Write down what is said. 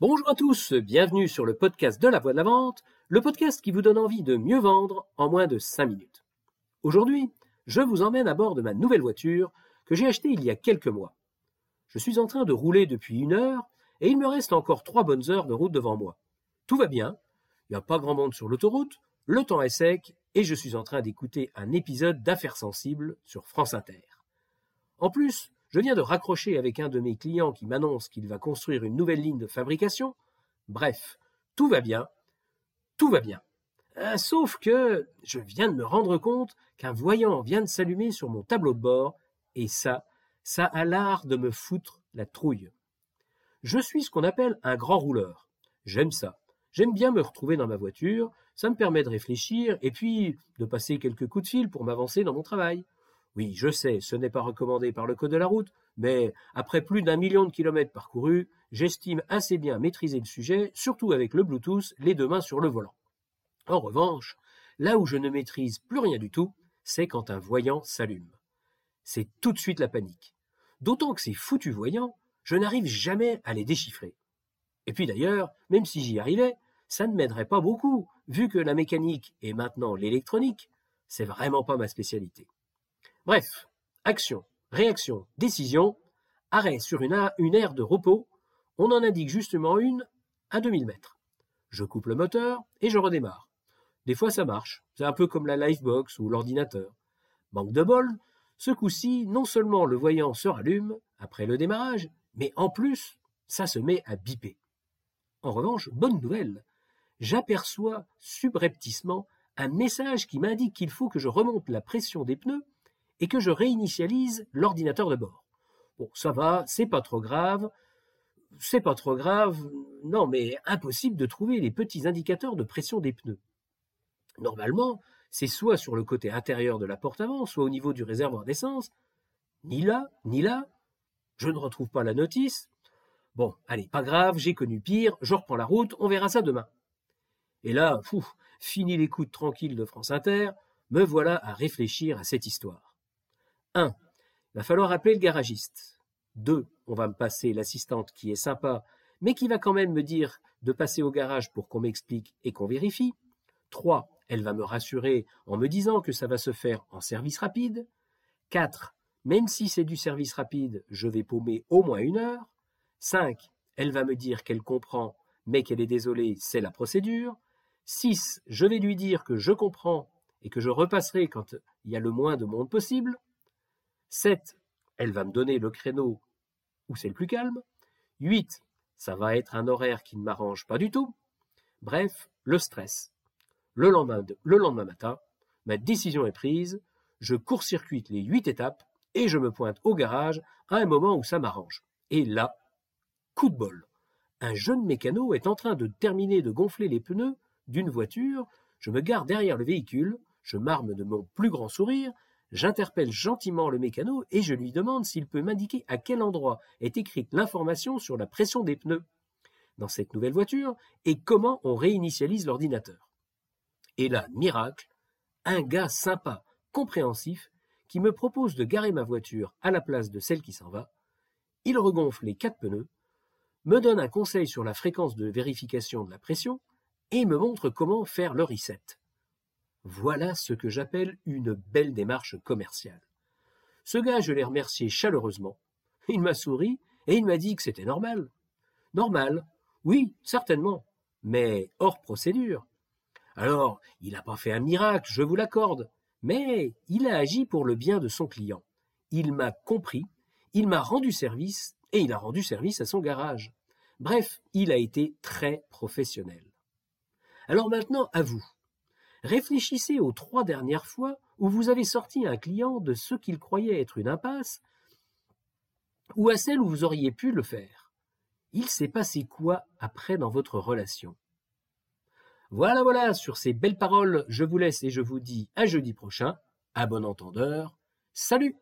Bonjour à tous, bienvenue sur le podcast de la voix de la vente, le podcast qui vous donne envie de mieux vendre en moins de 5 minutes. Aujourd'hui, je vous emmène à bord de ma nouvelle voiture que j'ai achetée il y a quelques mois. Je suis en train de rouler depuis une heure et il me reste encore trois bonnes heures de route devant moi. Tout va bien, il n'y a pas grand monde sur l'autoroute, le temps est sec et je suis en train d'écouter un épisode d'Affaires sensibles sur France Inter. En plus, je viens de raccrocher avec un de mes clients qui m'annonce qu'il va construire une nouvelle ligne de fabrication. Bref, tout va bien, tout va bien. Euh, sauf que je viens de me rendre compte qu'un voyant vient de s'allumer sur mon tableau de bord, et ça, ça a l'art de me foutre la trouille. Je suis ce qu'on appelle un grand rouleur. J'aime ça. J'aime bien me retrouver dans ma voiture, ça me permet de réfléchir et puis de passer quelques coups de fil pour m'avancer dans mon travail. Oui, je sais, ce n'est pas recommandé par le code de la route, mais après plus d'un million de kilomètres parcourus, j'estime assez bien maîtriser le sujet, surtout avec le Bluetooth, les deux mains sur le volant. En revanche, là où je ne maîtrise plus rien du tout, c'est quand un voyant s'allume. C'est tout de suite la panique. D'autant que ces foutus voyants, je n'arrive jamais à les déchiffrer. Et puis d'ailleurs, même si j'y arrivais, ça ne m'aiderait pas beaucoup, vu que la mécanique et maintenant l'électronique, c'est vraiment pas ma spécialité. Bref, action, réaction, décision, arrêt sur une, aire de repos, on en indique justement une à 2000 mètres. Je coupe le moteur et je redémarre. Des fois ça marche, c'est un peu comme la Livebox ou l'ordinateur. Manque de bol, ce coup-ci, non seulement le voyant se rallume après le démarrage, mais en plus, ça se met à biper. En revanche, bonne nouvelle, j'aperçois subrepticement un message qui m'indique qu'il faut que je remonte la pression des pneus et que je réinitialise l'ordinateur de bord. Bon, ça va, c'est pas trop grave. C'est pas trop grave. Non, mais impossible de trouver les petits indicateurs de pression des pneus. Normalement, c'est soit sur le côté intérieur de la porte avant, soit au niveau du réservoir d'essence. Ni là, ni là. Je ne retrouve pas la notice. Bon, allez, pas grave, j'ai connu pire, je reprends la route, on verra ça demain. Et là, fou, fini l'écoute tranquille de France Inter, me voilà à réfléchir à cette histoire. 1. Il va falloir appeler le garagiste. 2. On va me passer l'assistante qui est sympa, mais qui va quand même me dire de passer au garage pour qu'on m'explique et qu'on vérifie. 3. Elle va me rassurer en me disant que ça va se faire en service rapide. 4. Même si c'est du service rapide, je vais paumer au moins une heure. 5. Elle va me dire qu'elle comprend, mais qu'elle est désolée, c'est la procédure. 6. Je vais lui dire que je comprends et que je repasserai quand il y a le moins de monde possible. 7, elle va me donner le créneau où c'est le plus calme. 8, ça va être un horaire qui ne m'arrange pas du tout. Bref, le stress. Le lendemain, le lendemain matin, ma décision est prise, je court-circuite les huit étapes et je me pointe au garage à un moment où ça m'arrange. Et là, coup de bol. Un jeune mécano est en train de terminer de gonfler les pneus d'une voiture, je me gare derrière le véhicule, je m'arme de mon plus grand sourire J'interpelle gentiment le mécano et je lui demande s'il peut m'indiquer à quel endroit est écrite l'information sur la pression des pneus dans cette nouvelle voiture et comment on réinitialise l'ordinateur. Et là, miracle, un gars sympa, compréhensif, qui me propose de garer ma voiture à la place de celle qui s'en va. Il regonfle les quatre pneus, me donne un conseil sur la fréquence de vérification de la pression et me montre comment faire le reset. Voilà ce que j'appelle une belle démarche commerciale. Ce gars, je l'ai remercié chaleureusement. Il m'a souri et il m'a dit que c'était normal. Normal, oui, certainement, mais hors procédure. Alors, il n'a pas fait un miracle, je vous l'accorde, mais il a agi pour le bien de son client. Il m'a compris, il m'a rendu service et il a rendu service à son garage. Bref, il a été très professionnel. Alors maintenant, à vous. Réfléchissez aux trois dernières fois où vous avez sorti un client de ce qu'il croyait être une impasse, ou à celle où vous auriez pu le faire. Il s'est passé quoi après dans votre relation? Voilà, voilà, sur ces belles paroles, je vous laisse et je vous dis à jeudi prochain. À bon entendeur. Salut